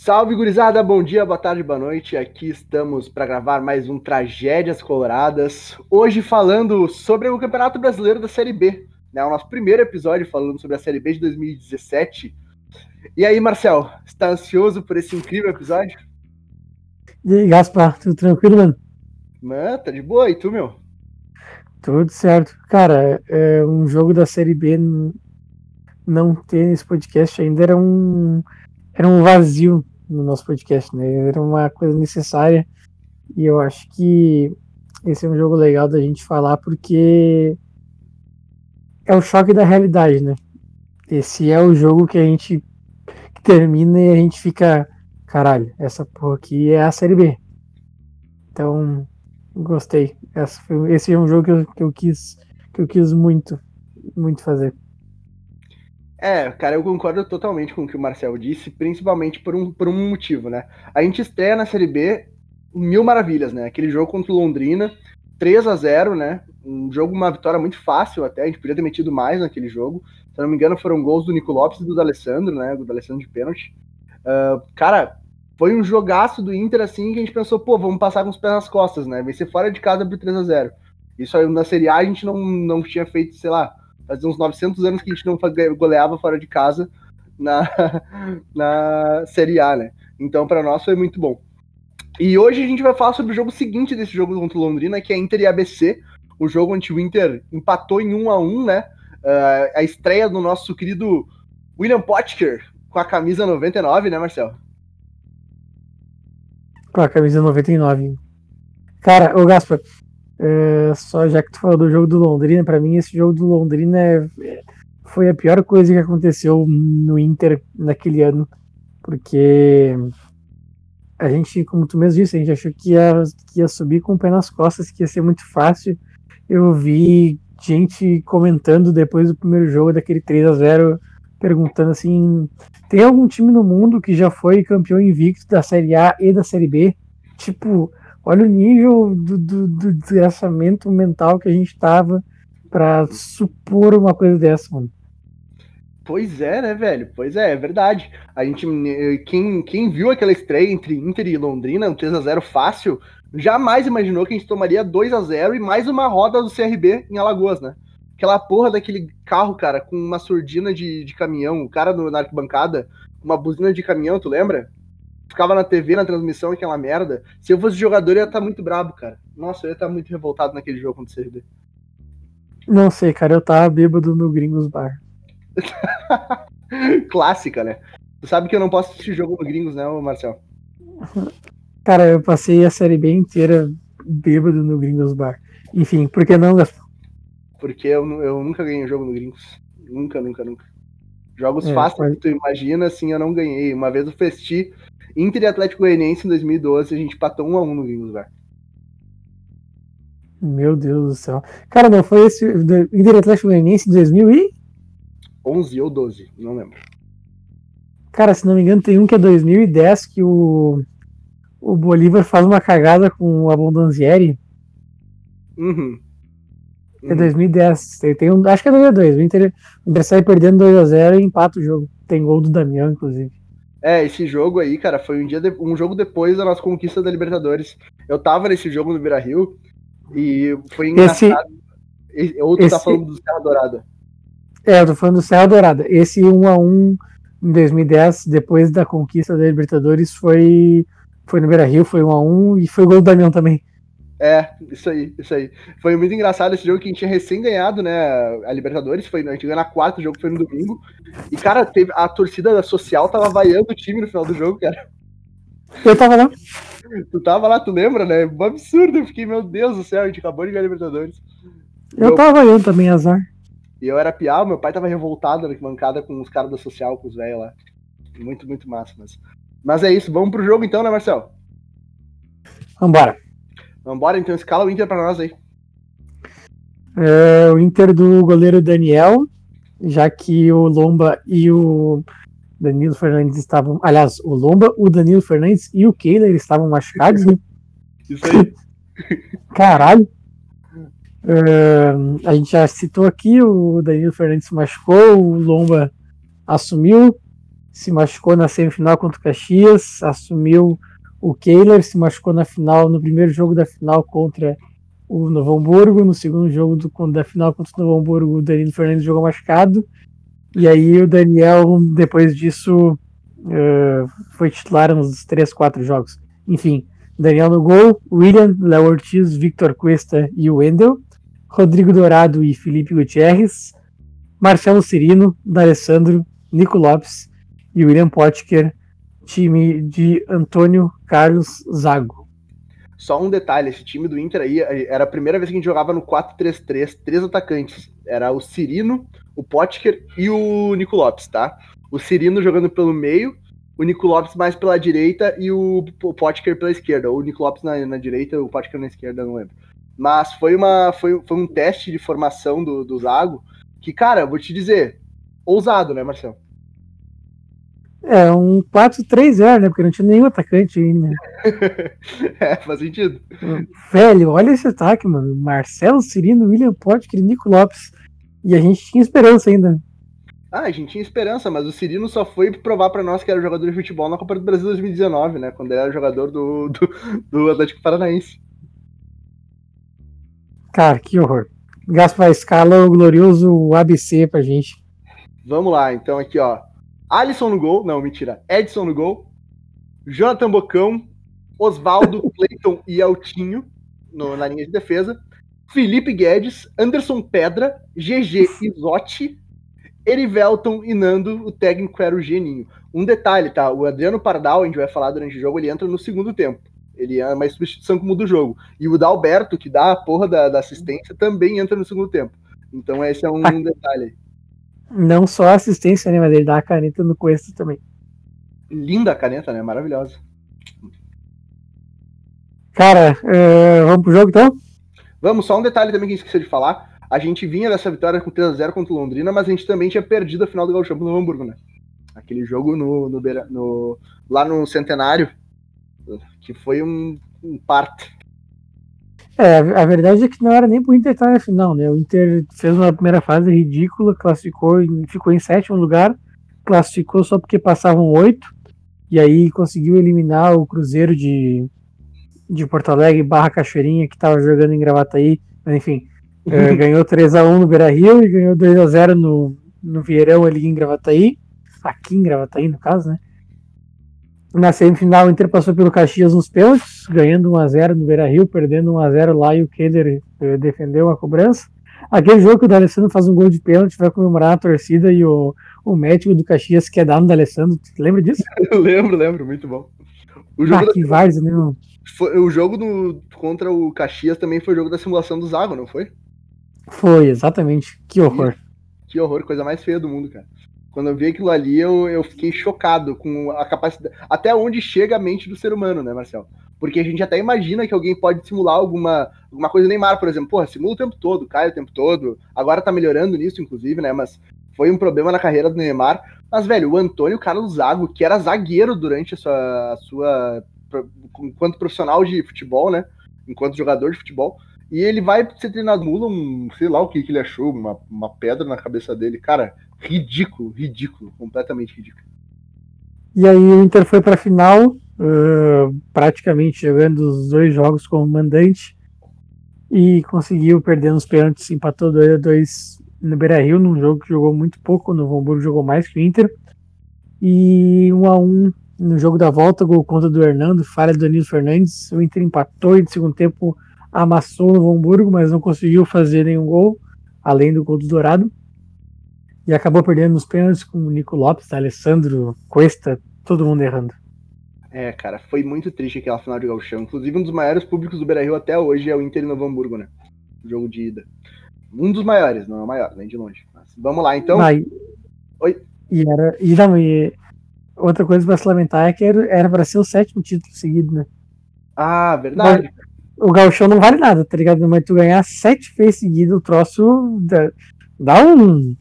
Salve, gurizada! Bom dia, boa tarde, boa noite. Aqui estamos para gravar mais um Tragédias Coloradas. Hoje falando sobre o Campeonato Brasileiro da Série B. Né? O nosso primeiro episódio falando sobre a Série B de 2017. E aí, Marcel, está ansioso por esse incrível episódio? E aí, Gaspar, tudo tranquilo, mano? Mano, tá de boa. E tu, meu? Tudo certo. Cara, é um jogo da Série B não ter nesse podcast ainda era um era um vazio no nosso podcast, né? Era uma coisa necessária e eu acho que esse é um jogo legal da gente falar porque é o choque da realidade, né? Esse é o jogo que a gente termina e a gente fica, caralho, essa porra aqui é a série B. Então, gostei. Esse é um jogo que eu, que eu quis que eu quis muito, muito fazer. É, cara, eu concordo totalmente com o que o Marcel disse, principalmente por um, por um motivo, né? A gente estreia na Série B mil maravilhas, né? Aquele jogo contra o Londrina, 3 a 0 né? Um jogo, uma vitória muito fácil até, a gente podia ter metido mais naquele jogo. Se não me engano, foram gols do Nico Lopes e do D'Alessandro, né? Do D'Alessandro de pênalti. Uh, cara, foi um jogaço do Inter, assim, que a gente pensou, pô, vamos passar com os pés nas costas, né? Vencer fora de casa por 3 a 0 Isso aí na Série A a gente não, não tinha feito, sei lá, fazia uns 900 anos que a gente não goleava fora de casa na, na Série A, né? Então, para nós foi muito bom. E hoje a gente vai falar sobre o jogo seguinte desse jogo contra o Londrina, que é Inter e ABC, o jogo onde o Inter empatou em 1 a 1 né? Uh, a estreia do nosso querido William Potker com a camisa 99, né, Marcel? Com a camisa 99. Cara, o Gaspar, é, só já que tu falou do jogo do Londrina, para mim esse jogo do Londrina é, foi a pior coisa que aconteceu no Inter naquele ano, porque a gente, como tu mesmo disse, a gente achou que ia, que ia subir com o pé nas costas, que ia ser muito fácil. Eu vi gente comentando depois do primeiro jogo daquele 3 a 0 perguntando assim: tem algum time no mundo que já foi campeão invicto da Série A e da Série B? Tipo, Olha o nível do, do, do desgraçamento mental que a gente tava para supor uma coisa dessa, mano. Pois é, né, velho? Pois é, é verdade. A gente, quem, quem viu aquela estreia entre Inter e Londrina, um 3 a 0 fácil, jamais imaginou que a gente tomaria 2 a 0 e mais uma roda do CRB em Alagoas, né? Aquela porra daquele carro, cara, com uma surdina de, de caminhão, o cara no, na arquibancada, uma buzina de caminhão, tu lembra? Ficava na TV, na transmissão, aquela merda. Se eu fosse jogador, eu ia estar tá muito brabo, cara. Nossa, eu ia estar tá muito revoltado naquele jogo contra o CRB. Não sei, cara, eu tava bêbado no Gringos Bar. Clássica, né? Tu sabe que eu não posso assistir jogo no Gringos, né, Marcel? Cara, eu passei a série B inteira bêbado no Gringos Bar. Enfim, por que não, Gastão? Porque eu, eu nunca ganhei jogo no Gringos. Nunca, nunca, nunca. Jogos é, fáceis pode... que tu imagina, assim, eu não ganhei. Uma vez eu festi Inter e Atlético Goianiense em 2012, a gente empatou 1 a 1 no Gringos, velho. Meu Deus do céu. Cara, não foi esse Inter e Atlético Goianiense em 2011 ou 12, não lembro. Cara, se não me engano, tem um que é 2010 que o o Bolívar faz uma cagada com o Abondanzieri. Uhum. É 2010. Tem, tem um, acho que é 2002. O Inter, o Inter sai perdendo 2x0 e empata o jogo. Tem gol do Damião, inclusive. É, esse jogo aí, cara, foi um dia de, um jogo depois da nossa conquista da Libertadores. Eu tava nesse jogo no Beira Rio e foi engraçado. Esse, ou tu tá esse, tá falando do Serra Dourada? É, eu tô falando do Serra Dourada. Esse 1x1 em 2010, depois da conquista da Libertadores, foi, foi no Beira Rio, foi 1x1 e foi o gol do Damião também. É, isso aí, isso aí. Foi muito engraçado esse jogo que a gente tinha recém ganhado, né? A Libertadores, foi, a gente ganhou na quarta, o jogo foi no domingo. E, cara, teve, a torcida social tava vaiando o time no final do jogo, cara. Eu tava lá. Tu tava lá, tu lembra, né? Um absurdo, eu fiquei, meu Deus do céu, a gente acabou de ganhar a Libertadores. Eu meu... tava vaiando também, azar. E eu era piau, meu pai tava revoltado na bancada com os caras da social, com os velhos lá. Muito, muito massa, mas. Mas é isso, vamos pro jogo então, né, Marcel? Vambora. Vambora, então escala o Inter para nós aí. É, o Inter do goleiro Daniel, já que o Lomba e o Danilo Fernandes estavam. Aliás, o Lomba, o Danilo Fernandes e o Kehler estavam machucados, né? Isso aí. Caralho. Uh, a gente já citou aqui, o Danilo Fernandes se machucou, o Lomba assumiu. se machucou na semifinal contra o Caxias, assumiu o Kehler, se machucou na final, no primeiro jogo da final contra o Novo Hamburgo, no segundo jogo do, da final contra o Novo Hamburgo, o Danilo Fernandes jogou machucado, e aí o Daniel, depois disso, uh, foi titular nos três, quatro jogos. Enfim, Daniel no gol, William, Léo Ortiz, Victor Cuesta e Wendel, Rodrigo Dourado e Felipe Gutierrez, Marcelo Cirino, D'Alessandro, Nico Lopes e William Potker, time de Antônio Carlos Zago. Só um detalhe, esse time do Inter aí era a primeira vez que a gente jogava no 4-3-3, três atacantes. Era o Cirino, o Potker e o Nico Lopes, tá? O Cirino jogando pelo meio, o Nico Lopes mais pela direita e o Potker pela esquerda. Ou o Nico Lopes na, na direita, o Potker na esquerda, não lembro. Mas foi, uma, foi, foi um teste de formação do, do Zago que, cara, vou te dizer, ousado, né, Marcelo? É, um 4-3-0, né? Porque não tinha nenhum atacante aí, né? é, faz sentido. Velho, olha esse ataque, mano. Marcelo Cirino, William Potker e Nico Lopes. E a gente tinha esperança ainda. Ah, a gente tinha esperança, mas o Cirino só foi provar para nós que era jogador de futebol na Copa do Brasil 2019, né? Quando ele era jogador do, do, do Atlético Paranaense. Cara, que horror. Gaspar escala o glorioso ABC pra gente. Vamos lá, então aqui, ó. Alisson no gol, não, mentira. Edson no gol. Jonathan Bocão, Oswaldo, Cleiton e Altinho no, na linha de defesa. Felipe Guedes, Anderson Pedra, GG Isotti, Erivelton e Nando, o técnico era o Geninho. Um detalhe, tá? O Adriano Pardal, a gente vai falar durante o jogo, ele entra no segundo tempo. Ele é uma substituição que muda o jogo. E o Dalberto, que dá a porra da, da assistência, também entra no segundo tempo. Então esse é um, um detalhe. Não só a assistência, né? Mas ele dá a caneta no Cuesta também. Linda a caneta, né? Maravilhosa. Cara, uh, vamos pro jogo então? Vamos, só um detalhe também que a gente esqueceu de falar. A gente vinha dessa vitória com 3x0 contra o Londrina, mas a gente também tinha perdido a final do Gauchão no Hamburgo, né? Aquele jogo no, no, no, lá no Centenário, que foi um, um parto. É, a verdade é que não era nem pro Inter estar na final, né? O Inter fez uma primeira fase ridícula, classificou ficou em sétimo lugar, classificou só porque passavam oito, e aí conseguiu eliminar o Cruzeiro de, de Porto Alegre barra Cachoeirinha, que estava jogando em Gravataí, mas enfim, é, ganhou 3x1 no Beira Rio e ganhou 2x0 no, no Vieirão ali em Gravataí, aqui em Gravataí no caso, né? Na semifinal, o Inter passou pelo Caxias nos pênaltis, ganhando 1x0 no Beira Rio, perdendo 1x0 lá e o Keder eh, defendeu a cobrança. Aquele jogo que o D'Alessandro faz um gol de pênalti, vai comemorar a torcida e o, o médico do Caxias quer dar no D'Alessandro. Lembra disso? Lembro, lembro, muito bom. O jogo ah, que da... várzea, né? Foi, o jogo do, contra o Caxias também foi o jogo da simulação do Zago, não foi? Foi, exatamente. Que horror. Que, que horror, coisa mais feia do mundo, cara. Quando eu vi aquilo ali, eu, eu fiquei chocado com a capacidade. Até onde chega a mente do ser humano, né, Marcelo? Porque a gente até imagina que alguém pode simular alguma, alguma coisa Neymar, por exemplo. Porra, simula o tempo todo, cai o tempo todo. Agora tá melhorando nisso, inclusive, né? Mas foi um problema na carreira do Neymar. Mas, velho, o Antônio Carlos Zago, que era zagueiro durante a sua, a sua. enquanto profissional de futebol, né? Enquanto jogador de futebol. E ele vai ser treinado mula, um, sei lá o que, que ele achou, uma, uma pedra na cabeça dele. Cara, ridículo, ridículo, completamente ridículo. E aí o Inter foi para a final, uh, praticamente jogando os dois jogos como mandante e conseguiu perder nos pênaltis, empatou 2 a 2 no Beira-Rio, num jogo que jogou muito pouco, no Hamburgo jogou mais que o Inter. E 1 a 1 no jogo da volta, gol contra do Hernando, falha do Danilo Fernandes. O Inter empatou e no segundo tempo amassou o Hamburgo, mas não conseguiu fazer nenhum gol, além do gol do Dourado. E acabou perdendo nos pênaltis com o Nico Lopes, Alessandro, Cuesta, todo mundo errando. É, cara, foi muito triste aquela final de Gauchão. Inclusive, um dos maiores públicos do Beira-Rio até hoje é o Inter Novo Hamburgo, né? O jogo de ida. Um dos maiores, não é o maior, nem de longe. Mas vamos lá, então. Oi? E era. E, não, e outra coisa pra se lamentar é que era para ser o sétimo título seguido, né? Ah, verdade. O, o Gauchão não vale nada, tá ligado? Mas tu ganhar sete vezes seguido, o troço dá, dá um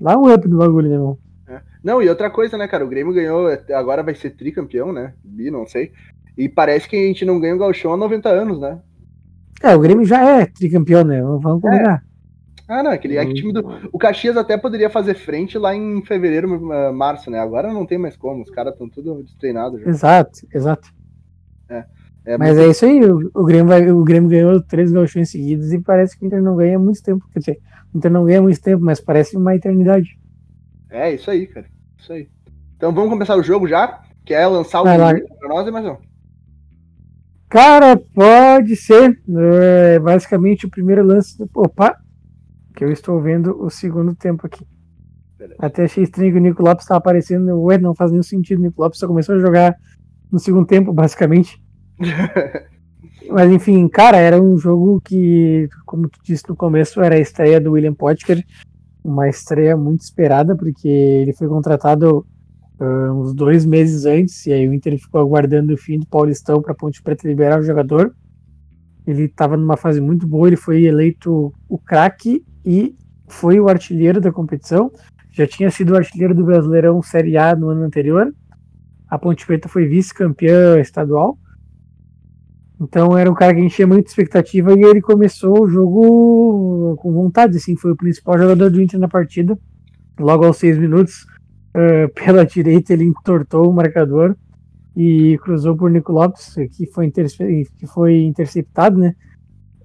Dá um up no bagulho, né, irmão? É. Não, e outra coisa, né, cara? O Grêmio ganhou, agora vai ser tricampeão, né? Bi, não sei. E parece que a gente não ganha o Galchão há 90 anos, né? É, o Grêmio já é tricampeão, né? Vamos combinar. Ah, não, aquele é que time do. O Caxias até poderia fazer frente lá em fevereiro, março, né? Agora não tem mais como, os caras estão tudo treinados. Exato, exato. É, é Mas muito... é isso aí, o, o, Grêmio vai, o Grêmio ganhou três gauchões seguidos e parece que o Inter não ganha muito tempo. Quer dizer, o Inter não ganha muito tempo, mas parece uma eternidade. É, isso aí, cara. Isso aí. Então vamos começar o jogo já? Quer lançar o pra nós, mas não. Cara, pode ser. É basicamente o primeiro lance. Do... Opa! Que eu estou vendo o segundo tempo aqui. Beleza. Até achei estranho que o Nico Lopes estava aparecendo. Ué, não faz nenhum sentido. O Nico Lopes só começou a jogar no segundo tempo, basicamente. Mas enfim, cara, era um jogo que, como tu disse no começo, era a estreia do William Potker. Uma estreia muito esperada, porque ele foi contratado uh, uns dois meses antes, e aí o Inter ficou aguardando o fim do Paulistão para Ponte Preta liberar o jogador. Ele estava numa fase muito boa, ele foi eleito o craque e foi o artilheiro da competição. Já tinha sido o artilheiro do Brasileirão Série A no ano anterior. A Ponte Preta foi vice-campeã estadual. Então era um cara que enchia muita expectativa e ele começou o jogo com vontade, assim, foi o principal jogador do Inter na partida. Logo aos seis minutos, uh, pela direita, ele entortou o marcador e cruzou por Nico Lopes, que foi, que foi interceptado, né?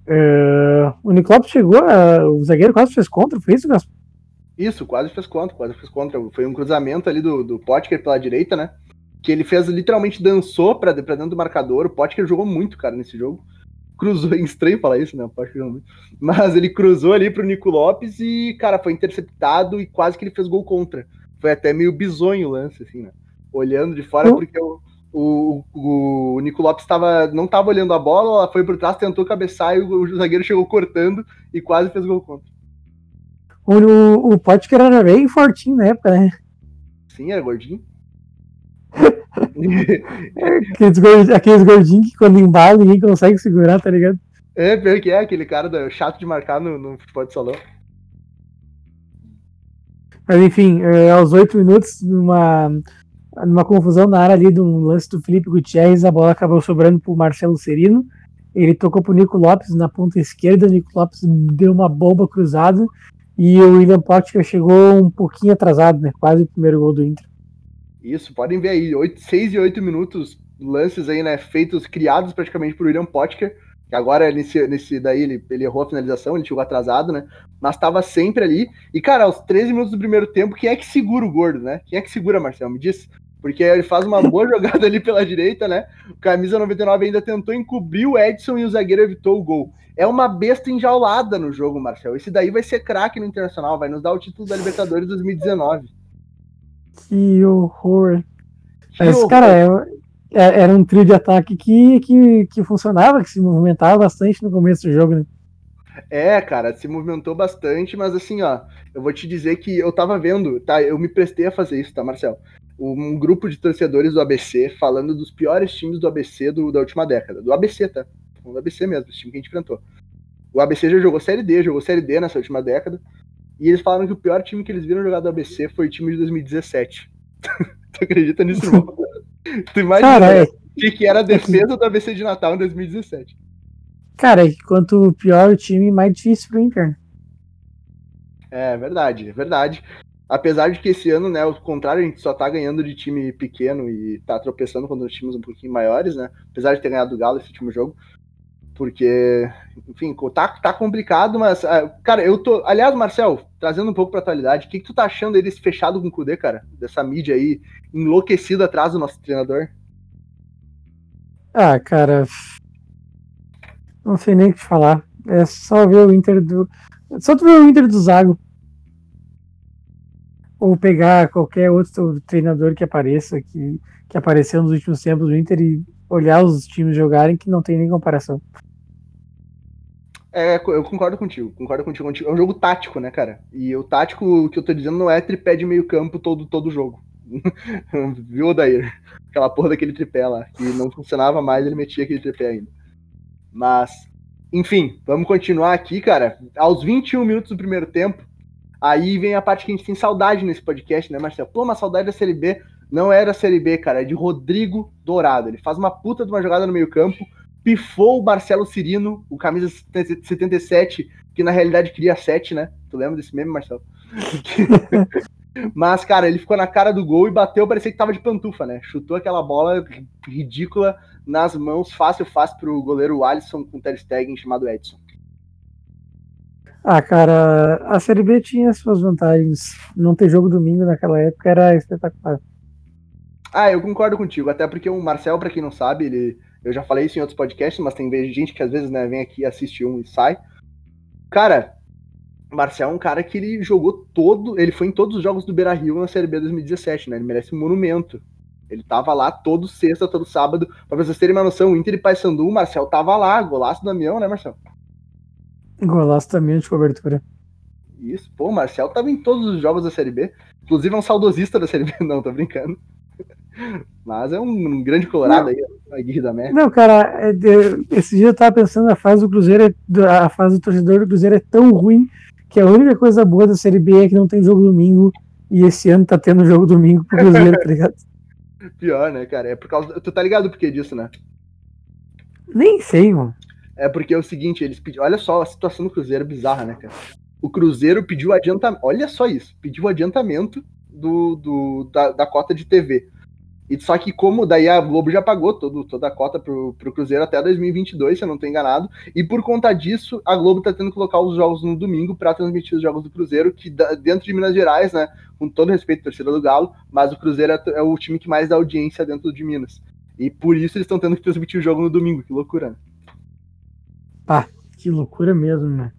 Uh, o Nico Lopes chegou, uh, o zagueiro quase fez contra, foi isso, Gaspar? Isso, quase fez contra, quase fez contra. Foi um cruzamento ali do, do Potker pela direita, né? Que ele fez, literalmente dançou pra, pra dentro do marcador. O Potker jogou muito, cara, nesse jogo. Cruzou, é estranho falar isso, né? O Potker jogou muito. Mas ele cruzou ali pro Nico Lopes e, cara, foi interceptado e quase que ele fez gol contra foi até meio bizonho o lance, assim, né? Olhando de fora, porque o, o, o, Nico Lopes tava, não estava olhando a bola, ela foi por trás, tentou cabeçar e o, o zagueiro chegou cortando e quase fez gol contra. O, o, o Potker era bem fortinho na época, né? Sim, era gordinho. Aqueles, gordinhos, aqueles gordinhos que quando embala ninguém consegue segurar, tá ligado? É, pior que é, aquele cara do, chato de marcar no, no futebol de salão. Mas enfim, é, aos oito minutos, numa, numa confusão na área ali do lance do Felipe Gutierrez, a bola acabou sobrando para o Marcelo Serino. Ele tocou para o Nico Lopes na ponta esquerda, o Nico Lopes deu uma bomba cruzada e o William Potker chegou um pouquinho atrasado, né? Quase o primeiro gol do Inter. Isso, podem ver aí, 8, 6 e 8 minutos, lances aí, né? Feitos, criados praticamente por William Potker que agora nesse, nesse daí ele, ele errou a finalização, ele chegou atrasado, né? Mas estava sempre ali. E, cara, aos 13 minutos do primeiro tempo, quem é que segura o gordo, né? Quem é que segura, Marcelo? Me diz. Porque ele faz uma boa jogada ali pela direita, né? O camisa 99 ainda tentou encobrir o Edson e o zagueiro evitou o gol. É uma besta enjaulada no jogo, Marcelo. Esse daí vai ser craque no Internacional, vai nos dar o título da Libertadores 2019. Que horror. Que Mas, horror. cara, é, é, era um trio de ataque que, que, que funcionava, que se movimentava bastante no começo do jogo, né? É, cara, se movimentou bastante, mas assim, ó, eu vou te dizer que eu tava vendo, tá? Eu me prestei a fazer isso, tá, Marcel? Um grupo de torcedores do ABC falando dos piores times do ABC do, da última década. Do ABC, tá? Do ABC mesmo, esse time que a gente enfrentou. O ABC já jogou Série D, jogou Série D nessa última década. E eles falaram que o pior time que eles viram jogar do ABC foi o time de 2017. tu acredita nisso, irmão? Tu imagina Cara, é... que, que era a defesa do ABC de Natal em 2017. Cara, quanto pior o time, mais difícil pro Inter. É verdade, é verdade. Apesar de que esse ano, né, ao contrário, a gente só tá ganhando de time pequeno e tá tropeçando contra os times um pouquinho maiores, né? Apesar de ter ganhado o Galo esse último jogo. Porque, enfim, tá, tá complicado, mas, ah, cara, eu tô. Aliás, Marcel, trazendo um pouco pra atualidade, o que, que tu tá achando desse fechado com o Kudê, cara? Dessa mídia aí enlouquecida atrás do nosso treinador? Ah, cara. Não sei nem o que te falar. É só ver o Inter do. Só tu ver o Inter do Zago. Ou pegar qualquer outro treinador que apareça, que, que apareceu nos últimos tempos do Inter e olhar os times jogarem que não tem nem comparação. É, eu concordo contigo, concordo contigo, contigo. É um jogo tático, né, cara? E o tático que eu tô dizendo não é tripé de meio campo todo, todo jogo. Viu, Odair? Aquela porra daquele tripé lá, que não funcionava mais, ele metia aquele tripé ainda. Mas, enfim, vamos continuar aqui, cara. Aos 21 minutos do primeiro tempo, aí vem a parte que a gente tem saudade nesse podcast, né, Marcelo? Pô, uma saudade da Série B. Não era Série B, cara, é de Rodrigo Dourado. Ele faz uma puta de uma jogada no meio-campo, pifou o Marcelo Cirino, o camisa 77, que na realidade queria 7, né? Tu lembra desse meme, Marcelo? Mas, cara, ele ficou na cara do gol e bateu, parecia que tava de pantufa, né? Chutou aquela bola ridícula nas mãos, fácil, fácil pro goleiro Alisson com o Ter Stegen chamado Edson. Ah, cara, a Série B tinha suas vantagens. Não ter jogo domingo naquela época era espetacular. Ah, eu concordo contigo, até porque o Marcel, para quem não sabe, ele, eu já falei isso em outros podcasts, mas tem gente que às vezes né, vem aqui, assiste um e sai. Cara, Marcel é um cara que ele jogou todo, ele foi em todos os jogos do Beira Rio na Série B 2017, né? Ele merece um monumento. Ele tava lá todo sexta, todo sábado. Pra vocês terem uma noção, o Inter e Paysandu, o Marcel tava lá, golaço do Damião, né, Marcel? Golaço também de cobertura. Isso, pô, o Marcel tava em todos os jogos da Série B. Inclusive é um saudosista da Série B, não, tô brincando. Mas é um, grande colorado não, aí, a Guirre da Merda. Não, cara, é, esse dia eu tava pensando, a fase do Cruzeiro, é, a fase do torcedor do Cruzeiro é tão ruim que a única coisa boa da Série B é que não tem jogo domingo, e esse ano tá tendo jogo domingo pro Cruzeiro, tá ligado? Pior, né, cara? É por causa. Tu tá ligado por que disso, né? Nem sei, mano. É porque é o seguinte, eles pediram. Olha só a situação do Cruzeiro bizarra, né, cara? O Cruzeiro pediu adiantamento. Olha só isso. Pediu adiantamento do, do da, da, cota de TV. E só que como daí a Globo já pagou todo, toda a cota pro, pro Cruzeiro até 2022, se eu não tô enganado, e por conta disso a Globo tá tendo que colocar os jogos no domingo para transmitir os jogos do Cruzeiro, que dentro de Minas Gerais, né, com todo respeito à torcida do Galo, mas o Cruzeiro é, é, o time que mais dá audiência dentro de Minas. E por isso eles estão tendo que transmitir o jogo no domingo, que loucura. Né? Ah, que loucura mesmo, né?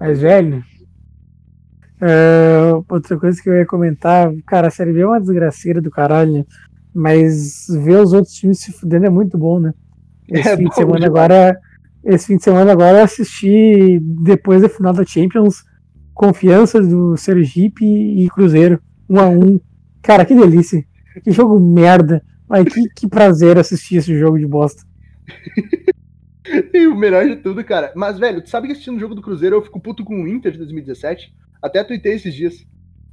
Mas, velho, Uh, outra coisa que eu ia comentar, cara, a Série B é uma desgraceira do caralho, mas ver os outros times se fudendo é muito bom, né? Esse é fim de semana agora, esse fim de semana agora eu assisti depois da final da Champions, confiança do Sergipe e Cruzeiro, um a um. Cara, que delícia. Que jogo merda. Mas que, que prazer assistir esse jogo de bosta. e o melhor de tudo, cara. Mas, velho, tu sabe que assistindo o jogo do Cruzeiro eu fico puto com o Inter de 2017? Até tuitei esses dias.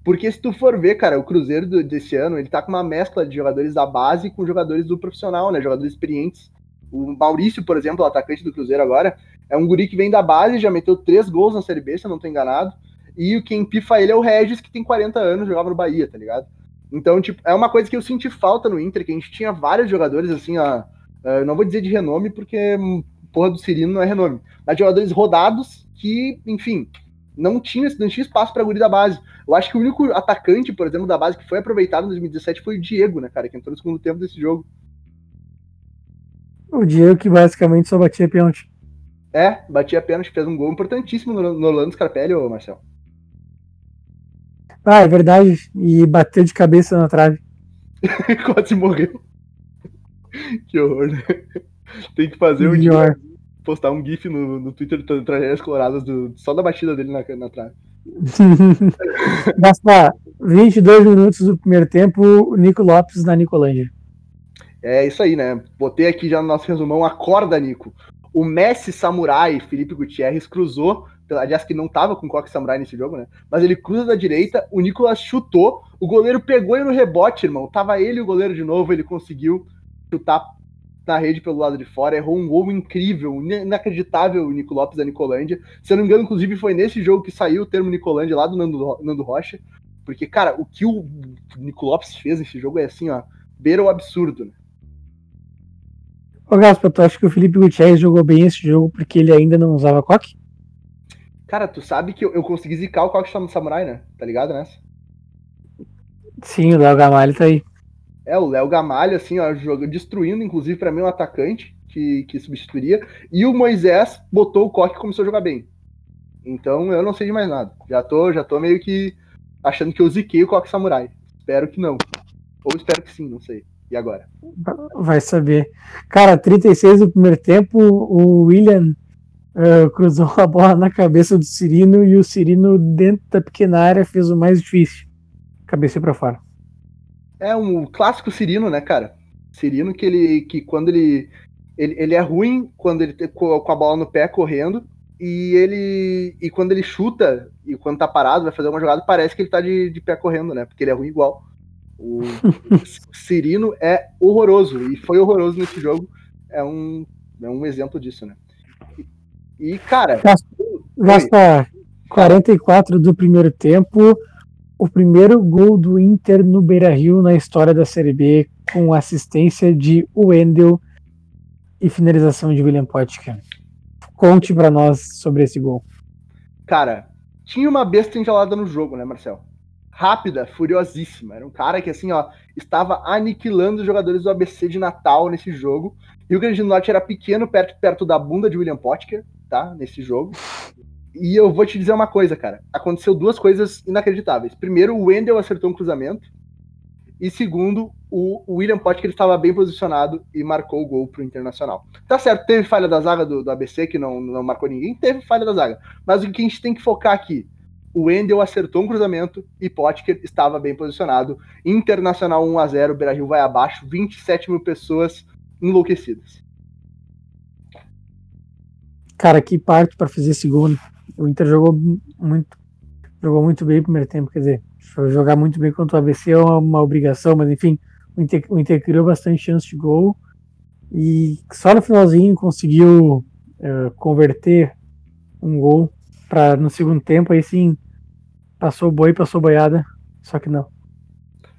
Porque se tu for ver, cara, o Cruzeiro do, desse ano, ele tá com uma mescla de jogadores da base com jogadores do profissional, né? Jogadores experientes. O Maurício, por exemplo, o atacante do Cruzeiro agora, é um guri que vem da base, já meteu três gols na Série B, se eu não tô enganado. E quem pifa ele é o Regis, que tem 40 anos, jogava no Bahia, tá ligado? Então, tipo, é uma coisa que eu senti falta no Inter, que a gente tinha vários jogadores, assim, ó, uh, não vou dizer de renome, porque hum, porra do Cirino não é renome, mas jogadores rodados que, enfim, não tinha, não tinha espaço para guri da base. Eu acho que o único atacante, por exemplo, da base que foi aproveitado em 2017 foi o Diego, né, cara, que entrou no segundo tempo desse jogo. O Diego que basicamente só batia pênalti. É, batia pênalti, fez um gol importantíssimo no, no Orlando Scarpelli, ô Marcel. Ah, é verdade. E bateu de cabeça na trave. Quase morreu. que horror, né? Tem que fazer um postar um GIF no, no Twitter de tragédias coloradas do, só da batida dele na, na trave. Basta 22 minutos do primeiro tempo, Nico Lopes na Nicolândia. É isso aí, né? Botei aqui já no nosso resumão, acorda, Nico. O Messi Samurai, Felipe Gutierrez, cruzou. Aliás, que não tava com Coque Samurai nesse jogo, né? Mas ele cruza da direita, o Nicolas chutou, o goleiro pegou ele no rebote, irmão. Tava ele e o goleiro de novo, ele conseguiu chutar na rede pelo lado de fora, errou um gol incrível, inacreditável o Nico Lopes da Nicolândia. Se eu não me engano, inclusive, foi nesse jogo que saiu o termo Nicolândia lá do Nando, Nando Rocha. Porque, cara, o que o Nico Lopes fez nesse jogo é assim, ó, beira o absurdo, né? Ô Gaspar, tu acha que o Felipe Gutierrez jogou bem esse jogo porque ele ainda não usava coque? Cara, tu sabe que eu, eu consegui zicar o coque no Samurai, né? Tá ligado nessa? Sim, o Léo Gamalho tá aí. É, o Léo Gamalho, assim, ó, joga, destruindo, inclusive, para mim, um atacante que, que substituiria. E o Moisés botou o Coque e começou a jogar bem. Então eu não sei de mais nada. Já tô, já tô meio que achando que eu ziquei o Coque Samurai. Espero que não. Ou espero que sim, não sei. E agora? Vai saber. Cara, 36 do primeiro tempo, o William uh, cruzou a bola na cabeça do Cirino e o Cirino, dentro da pequena área, fez o mais difícil. Cabeça para fora. É um clássico Cirino, né, cara? Cirino que ele que quando ele ele, ele é ruim quando ele com a bola no pé correndo e ele e quando ele chuta e quando tá parado vai fazer uma jogada parece que ele tá de, de pé correndo, né? Porque ele é ruim igual. O, o Cirino é horroroso e foi horroroso nesse jogo. É um É um exemplo disso, né? E, cara. Gasta 44 do primeiro tempo. O primeiro gol do Inter no Beira Rio na história da Série B, com assistência de Wendel e finalização de William Potker. Conte para nós sobre esse gol. Cara, tinha uma besta enjalada no jogo, né, Marcel? Rápida, furiosíssima. Era um cara que, assim, ó, estava aniquilando os jogadores do ABC de Natal nesse jogo. E o Grande do Norte era pequeno, perto, perto da bunda de William Potker tá? Nesse jogo. E eu vou te dizer uma coisa, cara. Aconteceu duas coisas inacreditáveis. Primeiro, o Wendel acertou um cruzamento. E segundo, o William Potker estava bem posicionado e marcou o gol pro Internacional. Tá certo, teve falha da zaga do, do ABC, que não, não marcou ninguém, teve falha da zaga. Mas o que a gente tem que focar aqui? O Wendel acertou um cruzamento e Potker estava bem posicionado. Internacional 1 a 0 Brasil vai abaixo, 27 mil pessoas enlouquecidas. Cara, que parte para fazer esse gol. Né? O Inter jogou muito, jogou muito bem no primeiro tempo, quer dizer, jogar muito bem contra o ABC é uma, obrigação, mas enfim, o Inter, o Inter, criou bastante chance de gol e só no finalzinho conseguiu uh, converter um gol para no segundo tempo aí sim passou boi, passou boiada, só que não.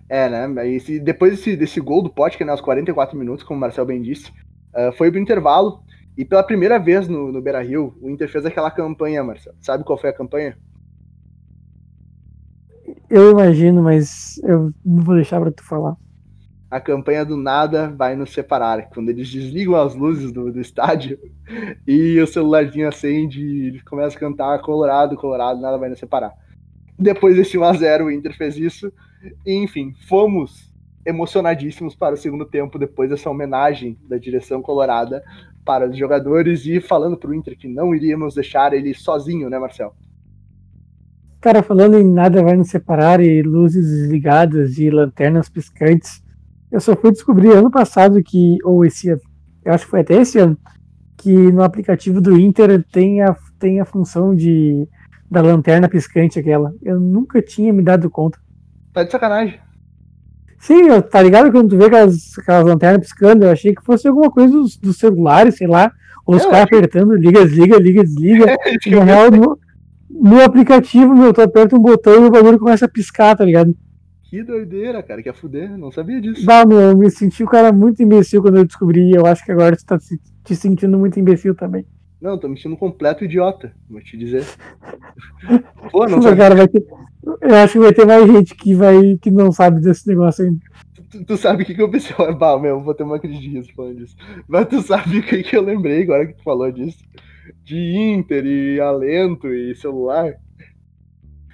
É, né? E depois desse, desse gol do Pote, né, aos 44 minutos, como o Marcel bem disse, uh, foi pro intervalo. E pela primeira vez no, no Beira Rio, o Inter fez aquela campanha, Marcelo. Sabe qual foi a campanha? Eu imagino, mas eu não vou deixar para tu falar. A campanha do nada vai nos separar. Quando eles desligam as luzes do, do estádio e o celularzinho acende e eles começam a cantar Colorado, Colorado, nada vai nos separar. Depois desse 1x0, o Inter fez isso. E, enfim, fomos emocionadíssimos para o segundo tempo depois dessa homenagem da direção colorada para os jogadores e falando para o Inter que não iríamos deixar ele sozinho, né, Marcel? Cara, falando em nada vai nos separar e luzes desligadas e lanternas piscantes, eu só fui descobrir ano passado que, ou esse ano, eu acho que foi até esse ano, que no aplicativo do Inter tem a, tem a função de da lanterna piscante aquela. Eu nunca tinha me dado conta. Tá de sacanagem. Sim, tá ligado? Quando tu vê aquelas, aquelas lanternas piscando, eu achei que fosse alguma coisa dos, dos celulares, sei lá. Ou os caras apertando, liga, desliga, liga, desliga. É, Na real, no, no, aplicativo, meu, tu aperta um botão e o bagulho começa a piscar, tá ligado? Que doideira, cara, que é fuder, não sabia disso. Bah, meu, eu me senti um cara muito imbecil quando eu descobri, e eu acho que agora tu tá te sentindo muito imbecil também. Não, tô me sentindo um completo idiota, vou te dizer. Pô, não Cara, vai ter, eu acho que vai ter mais gente que, vai, que não sabe desse negócio ainda. Tu, tu sabe o que, que eu pensei? Bah, meu, vou ter uma crise de riso falando disso. Mas tu sabe o que, que eu lembrei agora que tu falou disso? De Inter e alento e celular.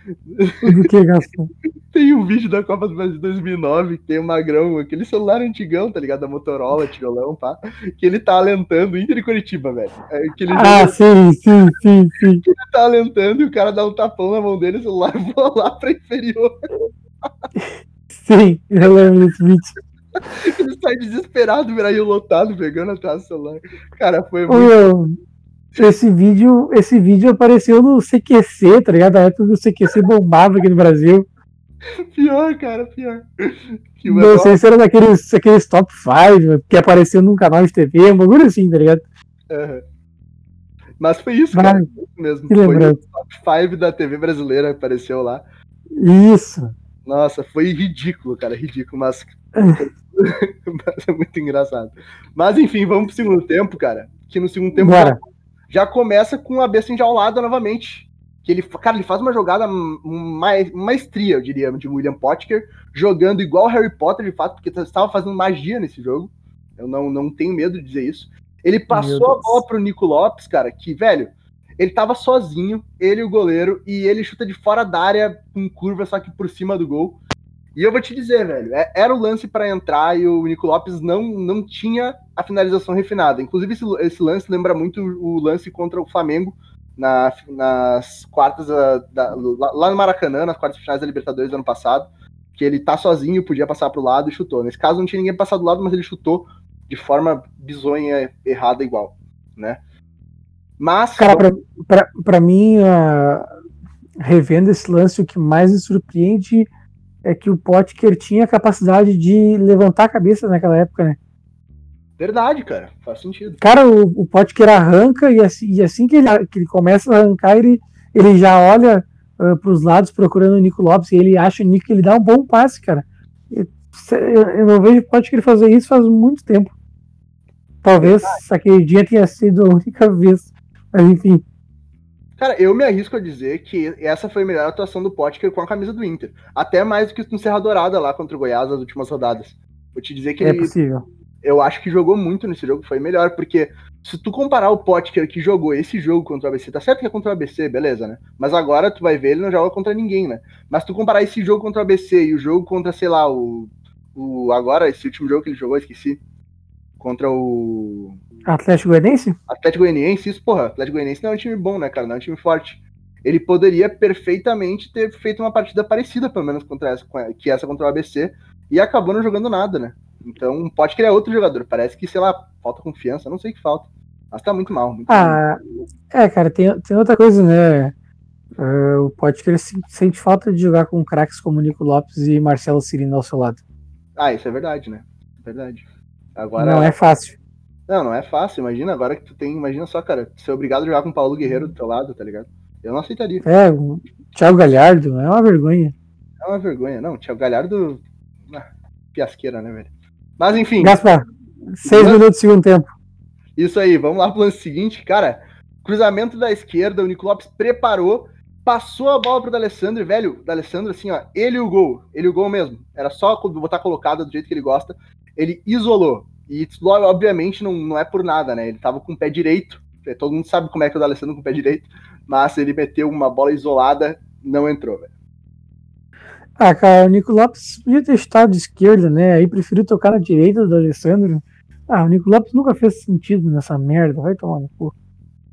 Do que, Gastão? Tem um vídeo da Copa do Brasil de 2009 que tem o Magrão, aquele celular antigão, tá ligado? Da Motorola, tijolão, pá. Que ele tá alentando Inter e Curitiba, velho. É, ah, sim, sim, sim, sim. Que ele tá alentando e o cara dá um tapão na mão dele, o celular voa lá pra inferior. Sim, eu lembro desse vídeo. Ele sai desesperado, viraí lotado, pegando atrás do celular. Cara, foi muito esse vídeo, esse vídeo apareceu no CQC, tá ligado? A época que o CQC bombava aqui no Brasil. Pior, cara, pior. Que não sei se era daqueles, aqueles top 5 que apareceu num canal de TV, um bagulho assim, tá ligado? Uhum. Mas foi isso, Mas, cara. mesmo. Foi o top 5 da TV brasileira que apareceu lá. Isso. Nossa, foi ridículo, cara, ridículo, mas... mas é muito engraçado. Mas enfim, vamos pro segundo tempo, cara. Que no segundo tempo Bora já começa com a besta enjaulada novamente. Que ele, cara, ele faz uma jogada mais maestria, eu diria, de William Potker, jogando igual Harry Potter, de fato, porque estava fazendo magia nesse jogo. Eu não, não tenho medo de dizer isso. Ele passou a bola pro Nico Lopes, cara, que, velho, ele tava sozinho, ele e o goleiro, e ele chuta de fora da área com curva, só que por cima do gol. E eu vou te dizer, velho, é, era o lance para entrar e o Nico Lopes não, não tinha a finalização refinada. Inclusive, esse, esse lance lembra muito o lance contra o Flamengo na, nas quartas da, da, lá no Maracanã, nas quartas finais da Libertadores do ano passado, que ele tá sozinho, podia passar pro lado e chutou. Nesse caso não tinha ninguém passado do lado, mas ele chutou de forma bizonha, errada igual, né? Mas cara, para pra, pra mim, uh, revendo esse lance, o que mais me surpreende é que o Potker tinha a capacidade de levantar a cabeça naquela época, né? Verdade, cara. Faz sentido. Cara, o, o Potker arranca e assim, e assim que, ele, que ele começa a arrancar, ele, ele já olha uh, pros lados procurando o Nico Lopes e ele acha o Nico que ele dá um bom passe, cara. Eu, eu não vejo o Potker fazer isso faz muito tempo. Talvez aquele dia tenha sido a única vez. Mas enfim. Cara, eu me arrisco a dizer que essa foi a melhor atuação do Potker com a camisa do Inter. Até mais do que no Serra Dourada lá contra o Goiás nas últimas rodadas. Vou te dizer que é ele, possível. eu acho que jogou muito nesse jogo, foi melhor, porque se tu comparar o Potker que jogou esse jogo contra o ABC, tá certo que é contra o ABC, beleza, né? Mas agora tu vai ver, ele não joga contra ninguém, né? Mas tu comparar esse jogo contra o ABC e o jogo contra, sei lá, o, o agora, esse último jogo que ele jogou, esqueci, contra o Atlético Goianiense? Atlético Goianiense, isso, porra, Atlético Goianiense não é um time bom, né, cara? Não é um time forte. Ele poderia perfeitamente ter feito uma partida parecida, pelo menos, contra essa, que essa contra o ABC, e acabou não jogando nada, né? Então, pode criar outro jogador. Parece que, sei lá, falta confiança, não sei o que falta. Mas tá muito mal. Muito ah, mal. é, cara, tem, tem outra coisa, né? Uh, o Potker sente falta de jogar com craques como Nico Lopes e Marcelo Cirino ao seu lado. Ah, isso é verdade, né? É verdade. Agora, não é fácil. Não, não é fácil. Imagina agora que tu tem. Imagina só, cara, ser obrigado a jogar com o Paulo Guerreiro do teu lado, tá ligado? Eu não aceitaria. É, o Thiago Galhardo, é uma vergonha. É uma vergonha. Não, Thiago Galhardo. Ah, fiasqueira, né, velho? Mas enfim. Gaspar, seis lance... minutos segundo tempo. Isso aí, vamos lá pro lance seguinte. Cara, cruzamento da esquerda, o Nico Lopes preparou, passou a bola pro D'Alessandro, velho, D'Alessandro assim, ó, ele e o gol, ele e o gol mesmo. Era só botar colocada do jeito que ele gosta. Ele isolou. E obviamente não, não é por nada, né? Ele tava com o pé direito. Todo mundo sabe como é que é o D'Alessandro com o pé direito, mas ele meteu uma bola isolada, não entrou, velho. Ah, cara, o Nico Lopes podia ter estado de esquerda, né? Aí preferiu tocar na direita do Alessandro. Ah, o Nico Lopes nunca fez sentido nessa merda, vai tomar no cu.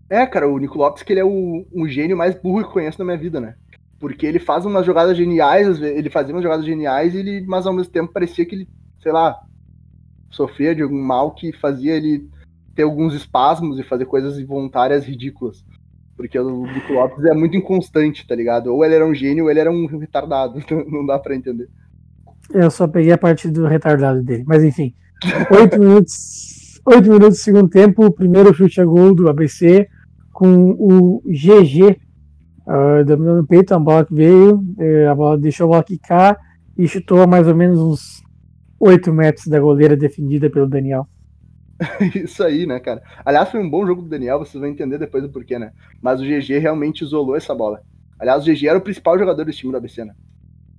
É, cara, o Nico Lopes que ele é o, um gênio mais burro que conheço na minha vida, né? Porque ele faz umas jogadas geniais, ele fazia umas jogadas geniais, ele, mas ao mesmo tempo parecia que ele, sei lá, sofria de algum mal que fazia ele ter alguns espasmos e fazer coisas involuntárias ridículas. Porque o Nico Lopes é muito inconstante, tá ligado? Ou ele era um gênio ou ele era um retardado. Não dá para entender. Eu só peguei a parte do retardado dele. Mas enfim. Oito minutos. Oito minutos do segundo tempo. O primeiro chute a gol do ABC com o GG uh, dominando o peito. A bola que veio. Uh, a bola deixou a bola quicar e chutou a mais ou menos uns 8 metros da goleira defendida pelo Daniel. Isso aí, né, cara? Aliás, foi um bom jogo do Daniel, vocês vão entender depois do porquê, né? Mas o GG realmente isolou essa bola. Aliás, o GG era o principal jogador do time do ABC, né?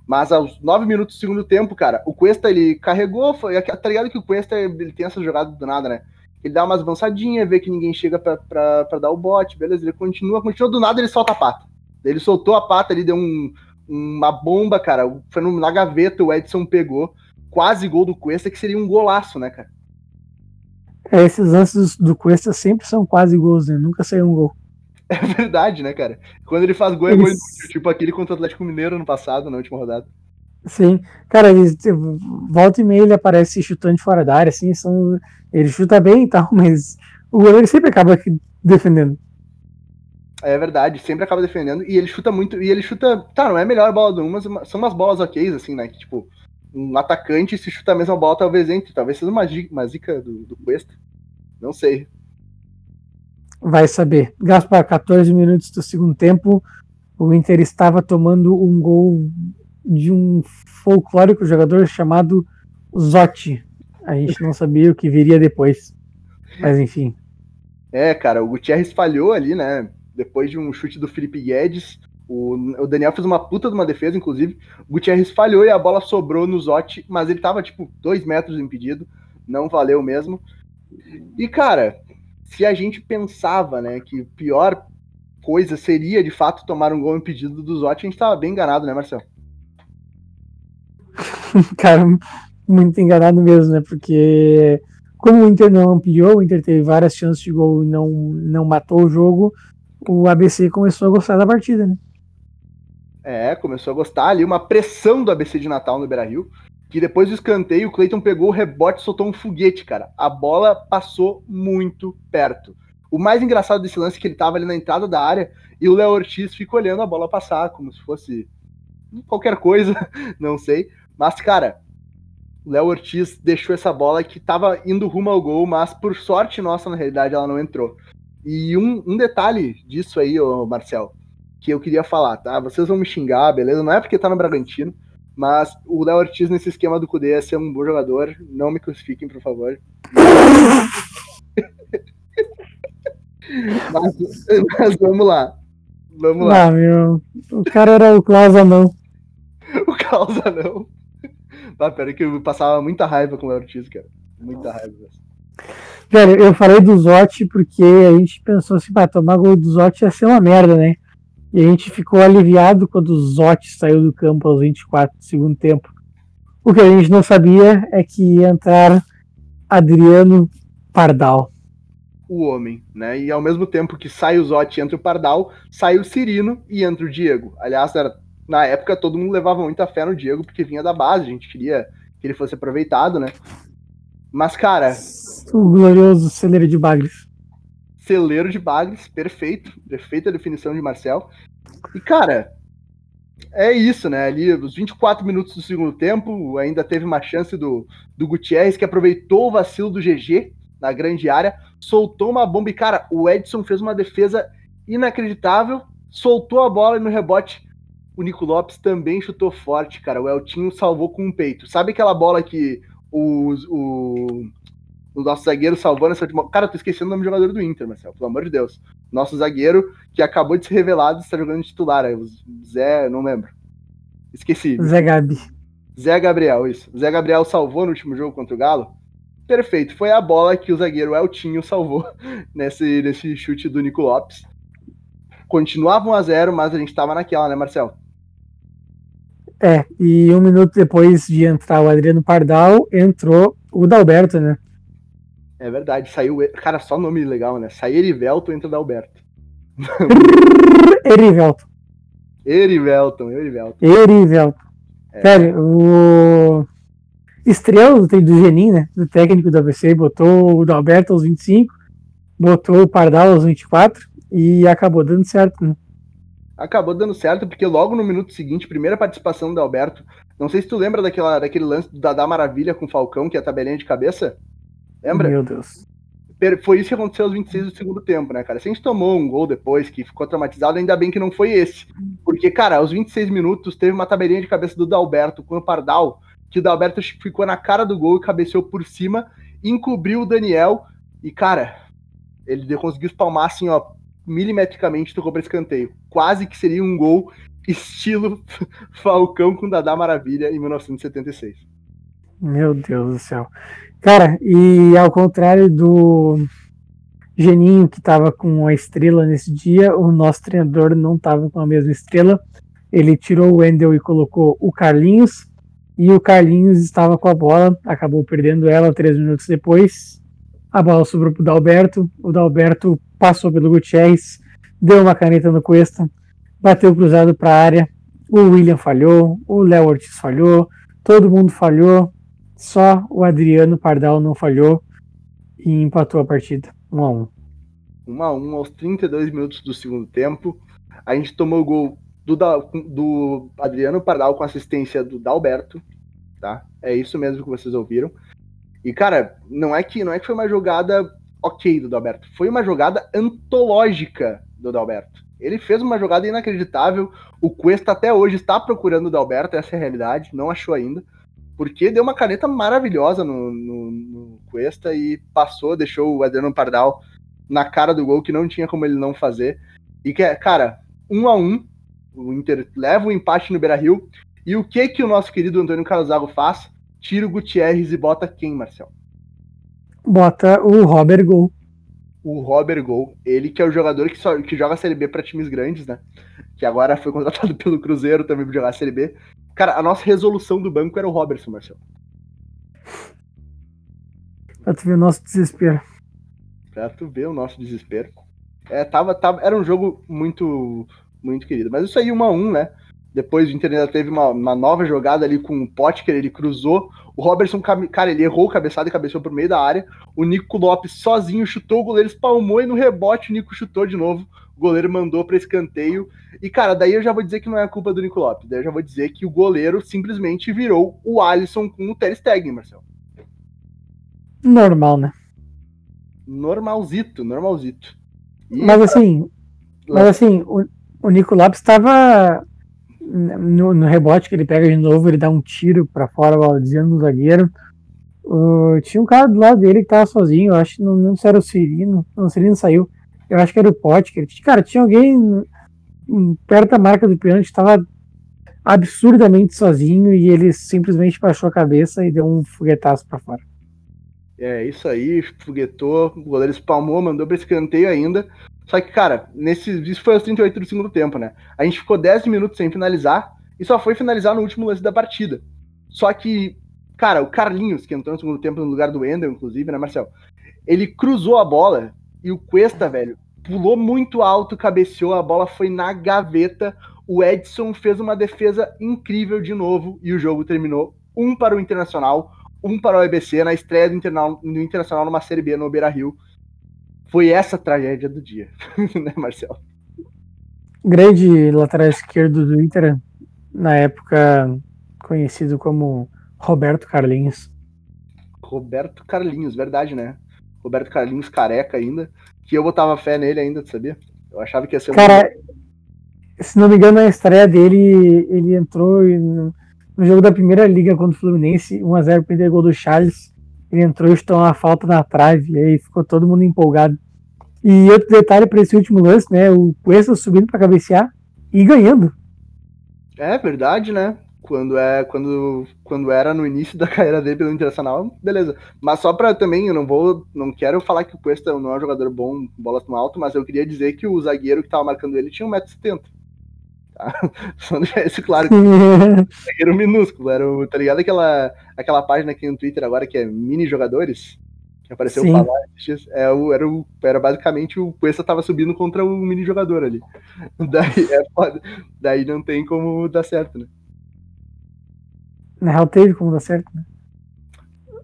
Mas aos 9 minutos do segundo tempo, cara, o Cuesta ele carregou, foi, tá ligado que o Cuesta ele tem essa jogada do nada, né? Ele dá umas avançadinhas, vê que ninguém chega pra, pra, pra dar o bote, beleza? Ele continua, continua do nada, ele solta a pata. Ele soltou a pata, ele deu um, uma bomba, cara. Foi na gaveta, o Edson pegou. Quase gol do Cuesta, que seria um golaço, né, cara? É, esses lances do Cuesta sempre são quase gols, né? Nunca saiu um gol. É verdade, né, cara? Quando ele faz gol, é gol inútil, tipo aquele contra o Atlético Mineiro no passado, na última rodada. Sim, cara, ele, volta e meia ele aparece chutando de fora da área, assim, são, ele chuta bem e tal, mas o goleiro sempre acaba defendendo. É verdade, sempre acaba defendendo, e ele chuta muito, e ele chuta, tá, não é a melhor bola do mundo, mas são umas bolas ok, assim, né, que, tipo, um atacante, se chuta a mesma bola, talvez entre. Talvez seja uma, uma zica do, do Cuesta. Não sei. Vai saber. Gaspar, 14 minutos do segundo tempo. O Inter estava tomando um gol de um folclórico jogador chamado Zotti. A gente não sabia o que viria depois. Mas enfim. É, cara, o Gutierrez falhou ali, né? Depois de um chute do Felipe Guedes. O, o, Daniel fez uma puta de uma defesa, inclusive. O Gutierrez falhou e a bola sobrou no Zotti, mas ele tava, tipo, dois metros impedido. Não valeu mesmo. E, cara, se a gente pensava, né, que pior coisa seria, de fato, tomar um gol impedido do Zotti, a gente tava bem enganado, né, Marcelo? cara, muito enganado mesmo, né? Porque como o Inter não ampliou, o Inter teve várias chances de gol e não, não matou o jogo, o ABC começou a gostar da partida, né? É, começou a gostar ali, uma pressão do ABC de Natal no Beira Rio. Que depois do escanteio, o Cleiton pegou o rebote e soltou um foguete, cara. A bola passou muito perto. O mais engraçado desse lance é que ele tava ali na entrada da área e o Léo Ortiz fica olhando a bola passar, como se fosse qualquer coisa, não sei. Mas, cara, O Léo Ortiz deixou essa bola que tava indo rumo ao gol, mas por sorte nossa, na realidade, ela não entrou. E um, um detalhe disso aí, ô Marcel, que eu queria falar, tá? Vocês vão me xingar, beleza? Não é porque tá no Bragantino, mas o Léo Ortiz nesse esquema do Cudê é ser um bom jogador. Não me crucifiquem, por favor. mas, mas, vamos lá. Vamos lá. Ah, meu. O cara era o Klaus Anão. o Klaus Anão. Ah, pera que eu passava muita raiva com o Léo Ortiz, cara. Muita raiva. Velho, eu falei do Zotti porque a gente pensou assim, pra tomar gol do Zotti ia ser uma merda, né? E a gente ficou aliviado quando o Zotti saiu do campo aos 24 do segundo tempo. O que a gente não sabia é que ia entrar Adriano Pardal. O homem, né? E ao mesmo tempo que sai o Zotti e entra o Pardal, sai o Cirino e entra o Diego. Aliás, era, na época todo mundo levava muita fé no Diego porque vinha da base, a gente queria que ele fosse aproveitado, né? Mas, cara. O glorioso celeiro de Bagres celeiro de Bagres, perfeito, perfeita definição de Marcel. E, cara, é isso, né? Ali, os 24 minutos do segundo tempo, ainda teve uma chance do, do Gutierrez, que aproveitou o vacilo do GG na grande área, soltou uma bomba e, cara, o Edson fez uma defesa inacreditável, soltou a bola e no rebote o Nico Lopes também chutou forte, cara. O Eltinho salvou com um peito. Sabe aquela bola que o, o, o nosso zagueiro salvando essa última. Cara, tô esquecendo o nome do jogador do Inter, Marcelo, pelo amor de Deus. Nosso zagueiro que acabou de ser revelado está jogando de titular. Aí, o Zé, não lembro. Esqueci. Zé Gabi. Zé Gabriel, isso. O Zé Gabriel salvou no último jogo contra o Galo. Perfeito. Foi a bola que o zagueiro Eltinho salvou nesse, nesse chute do Nico Lopes. Continuava 1 a 0 mas a gente tava naquela, né, Marcelo? É, e um minuto depois de entrar o Adriano Pardal, entrou o Dalberto, né? É verdade, saiu. Cara, só nome legal, né? Sai Erivelton entra da Alberto. Erivelton. Erivelton, Erivelton. Erivelton. É. Sério, o estrela do, do Genin, né? Do técnico do ABC, botou o Dalberto aos 25, botou o Pardal aos 24 e acabou dando certo, né? Acabou dando certo, porque logo no minuto seguinte, primeira participação do Alberto. Não sei se tu lembra daquela, daquele lance da Dadá Maravilha com o Falcão, que é a tabelinha de cabeça. Lembra? Meu Deus. Foi isso que aconteceu aos 26 do segundo tempo, né, cara? Se a gente tomou um gol depois que ficou traumatizado, ainda bem que não foi esse. Porque, cara, aos 26 minutos teve uma tabelinha de cabeça do Dalberto com o Pardal, que o Dalberto ficou na cara do gol e cabeceou por cima, encobriu o Daniel e, cara, ele conseguiu espalmar assim, ó, milimetricamente tocou para escanteio. Quase que seria um gol estilo Falcão com Dadá Maravilha em 1976. Meu Deus do céu. Cara, e ao contrário do Geninho, que estava com a estrela nesse dia, o nosso treinador não estava com a mesma estrela. Ele tirou o Wendel e colocou o Carlinhos. E o Carlinhos estava com a bola, acabou perdendo ela três minutos depois. A bola sobrou para o Dalberto. O Dalberto passou pelo Gutierrez, deu uma caneta no Cuesta, bateu cruzado para a área. O William falhou, o Léo Ortiz falhou, todo mundo falhou. Só o Adriano Pardal não falhou e empatou a partida. 1 a 1 1 a 1 aos 32 minutos do segundo tempo. A gente tomou o gol do, do Adriano Pardal com assistência do Dalberto, tá? É isso mesmo que vocês ouviram. E cara, não é que não é que foi uma jogada ok do Dalberto, foi uma jogada antológica do Dalberto. Ele fez uma jogada inacreditável. O Cuesta até hoje está procurando o Dalberto, essa é a realidade, não achou ainda porque deu uma caneta maravilhosa no, no, no Cuesta e passou, deixou o Adriano Pardal na cara do gol, que não tinha como ele não fazer. E que, cara, um a um, o Inter leva o um empate no Beira Rio. E o que que o nosso querido Antônio Carlos faz? Tira o Gutierrez e bota quem, Marcel? Bota o Robert Gol. O Robert Gol, ele que é o jogador que, só, que joga a Série B para times grandes, né? Que agora foi contratado pelo Cruzeiro também para jogar a Série B. Cara, a nossa resolução do banco era o Robertson, Marcelo. Pra tu ver o nosso desespero. Pra tu ver o nosso desespero. É, tava, tava, era um jogo muito, muito querido. Mas isso aí, 1 um a 1 um, né? Depois o Inter ainda teve uma, uma nova jogada ali com o Potker, ele cruzou. O Robertson, cara, ele errou o cabeçado e cabeceou por meio da área. O Nico Lopes sozinho chutou, o goleiro espalmou e no rebote o Nico chutou de novo. O goleiro mandou para escanteio. E, cara, daí eu já vou dizer que não é a culpa do Nico Lopes. Daí eu já vou dizer que o goleiro simplesmente virou o Alisson com o Ter Stegen, Marcelo. Normal, né? Normalzito, normalzito. E, mas assim, mas assim, o, o Nico Lopes estava no, no, rebote que ele pega de novo, ele dá um tiro para fora, dizendo no zagueiro. Uh, tinha um cara do lado dele que tava sozinho, eu acho, não, não era o Cirino, não, o Cirino saiu, eu acho que era o que cara, tinha alguém perto da marca do pênalti, estava absurdamente sozinho e ele simplesmente baixou a cabeça e deu um foguetaço para fora. É, isso aí, foguetou, o goleiro espalmou, mandou para escanteio ainda. Só que, cara, nesse, isso foi aos 38 do segundo tempo, né? A gente ficou 10 minutos sem finalizar e só foi finalizar no último lance da partida. Só que, cara, o Carlinhos, que entrou no segundo tempo no lugar do Wendel, inclusive, né, Marcel? Ele cruzou a bola e o Cuesta, velho, pulou muito alto, cabeceou, a bola foi na gaveta. O Edson fez uma defesa incrível de novo e o jogo terminou um para o Internacional, um para o EBC na estreia do, Interna do Internacional numa Série B no Beira Rio. Foi essa a tragédia do dia, né, Marcelo? Grande lateral esquerdo do Inter, na época conhecido como Roberto Carlinhos. Roberto Carlinhos, verdade, né? Roberto Carlinhos careca ainda que eu botava fé nele ainda, sabia? Eu achava que ia ser Cara, um... se não me engano, na estreia dele, ele entrou no, no jogo da primeira liga contra o Fluminense, 1x0 perdeu gol do Charles. Ele entrou e estou uma falta na trave, e aí ficou todo mundo empolgado. E outro detalhe para esse último lance, né? O Cuesta subindo para cabecear e ganhando. É verdade, né? quando é quando quando era no início da carreira dele pelo Internacional, beleza. Mas só para também, eu não vou, não quero falar que o Cuesta não é um jogador bom, bola no alto, mas eu queria dizer que o zagueiro que tava marcando ele tinha 1,70m. Tá? Só deixar isso claro. zagueiro minúsculo, era o, tá ligado aquela aquela página aqui no Twitter agora que é mini jogadores? Que apareceu Sim. falar, é, o, era, o, era basicamente o Cuesta tava subindo contra o mini jogador ali. Daí, é, daí não tem como dar certo, né? Na real, teve como dar certo, né?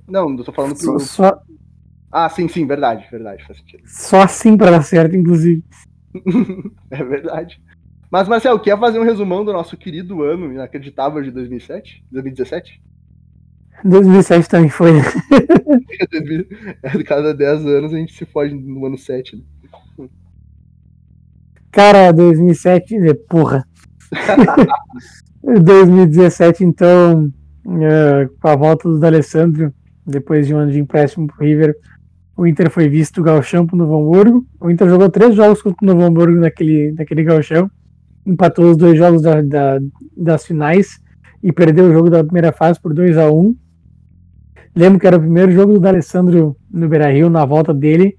Não, eu tô falando pro. Só... Ah, sim, sim, verdade, verdade, faz sentido. Só assim pra dar certo, inclusive. é verdade. Mas, Marcel, quer fazer um resumão do nosso querido ano inacreditável de 2007? 2017? 2007 também foi. é, cada 10 anos a gente se foge no ano 7, né? Cara, 2007, porra. 2017, então, uh, com a volta do D'Alessandro, depois de um ano de empréstimo para o River, o Inter foi visto galchão para o Novo Hamburgo. O Inter jogou três jogos contra o Novo Hamburgo naquele, naquele galchão, empatou os dois jogos da, da, das finais e perdeu o jogo da primeira fase por 2 a 1 Lembro que era o primeiro jogo do D'Alessandro no Beira-Rio, na volta dele,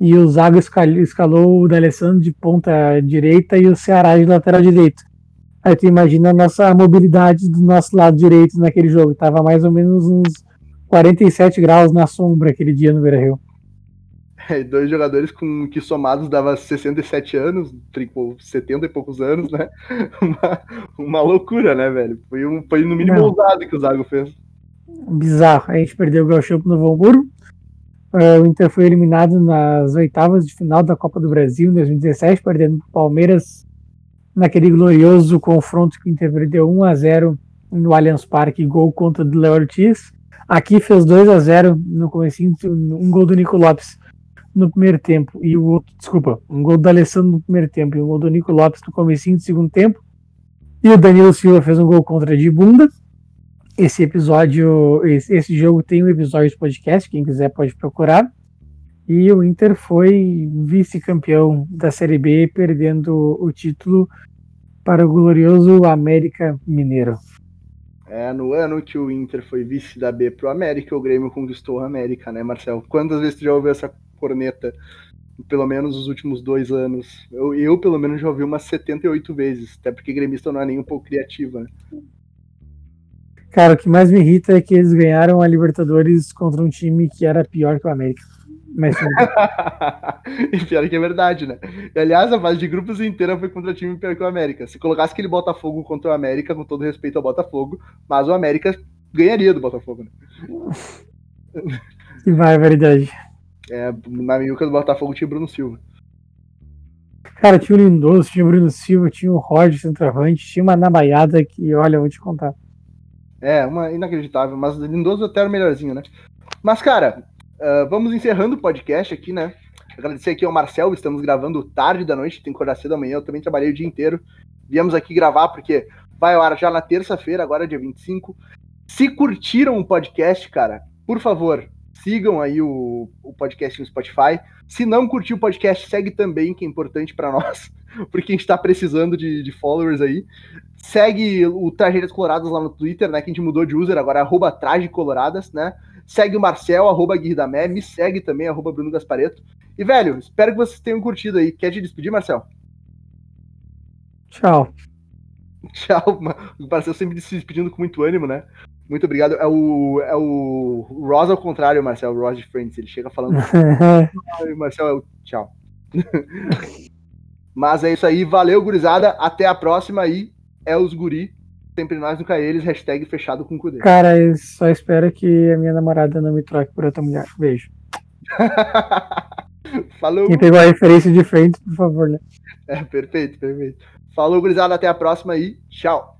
e o Zago escalou o D'Alessandro de ponta direita e o Ceará de lateral direito. Aí tu imagina a nossa mobilidade do nosso lado direito naquele jogo. Tava mais ou menos uns 47 graus na sombra aquele dia no Beira-Rio. É, dois jogadores com que somados dava 67 anos, 70 e poucos anos, né? Uma, uma loucura, né, velho? Foi, um, foi no mínimo Não. ousado que o Zago fez. Bizarro. A gente perdeu o Gauchão pro Novo Hamburgo. Uh, o Inter foi eliminado nas oitavas de final da Copa do Brasil em 2017, perdendo pro Palmeiras naquele glorioso confronto que o Inter perdeu 1 a 0 no Allianz Parque, gol contra o Léo Ortiz. Aqui fez 2 a 0 no comecinho, um gol do Nico Lopes no primeiro tempo e o outro, desculpa, um gol do Alessandro no primeiro tempo e um gol do Nico Lopes no comecinho do segundo tempo. E o Danilo Silva fez um gol contra de bunda. Esse episódio, esse, esse jogo tem um episódio de podcast, quem quiser pode procurar. E o Inter foi vice-campeão da Série B, perdendo o título para o glorioso América Mineiro. É, no ano que o Inter foi vice da B pro América, o Grêmio conquistou a América, né, Marcel? Quantas vezes tu já ouviu essa corneta? Pelo menos os últimos dois anos. Eu, eu pelo menos, já ouvi umas 78 vezes, até porque gremista não é nem um pouco criativa, né? Cara, o que mais me irrita é que eles ganharam a Libertadores contra um time que era pior que o América. Mas e pior que é verdade, né? E, aliás, a fase de grupos inteira foi contra o time pior que o América. Se colocasse aquele Botafogo contra o América, com todo respeito ao Botafogo, mas o América ganharia do Botafogo, né? Que barbaridade. É, na miúca do Botafogo tinha o Bruno Silva. Cara, tinha o Lindoso, tinha o Bruno Silva, tinha o Roger centroavante, tinha uma nabaiada que, olha, eu vou te contar. É, uma inacreditável, mas o Lindoso até era o melhorzinho, né? Mas, cara, uh, vamos encerrando o podcast aqui, né? Agradecer aqui ao Marcel, estamos gravando tarde da noite, tem que acordar cedo amanhã, eu também trabalhei o dia inteiro. Viemos aqui gravar porque vai ao ar já na terça-feira, agora dia 25. Se curtiram o podcast, cara, por favor, sigam aí o, o podcast no Spotify. Se não curtiu o podcast, segue também, que é importante para nós, porque a gente está precisando de, de, followers aí. Segue o Tragédias Coloradas lá no Twitter, né? Que a gente mudou de user agora, arroba Coloradas, né? Segue o Marcel, arroba Guirdamé, me segue também, arroba Bruno Gaspareto. E, velho, espero que vocês tenham curtido aí. Quer te despedir, Marcel? Tchau. Tchau. O Marcel sempre se despedindo com muito ânimo, né? Muito obrigado. É o, é o Ross ao contrário, Marcel, o Ross de Friends. Ele chega falando. Marcel é o tchau. Mas é isso aí. Valeu, gurizada. Até a próxima aí. É os guri. Sempre nós nunca eles. Hashtag fechado com Cudê. Cara, eu só espero que a minha namorada não me troque por outra mulher. Beijo. Falou. Quem pegou a referência de frente, por favor, né? É, perfeito, perfeito. Falou, gurizada. Até a próxima aí. Tchau.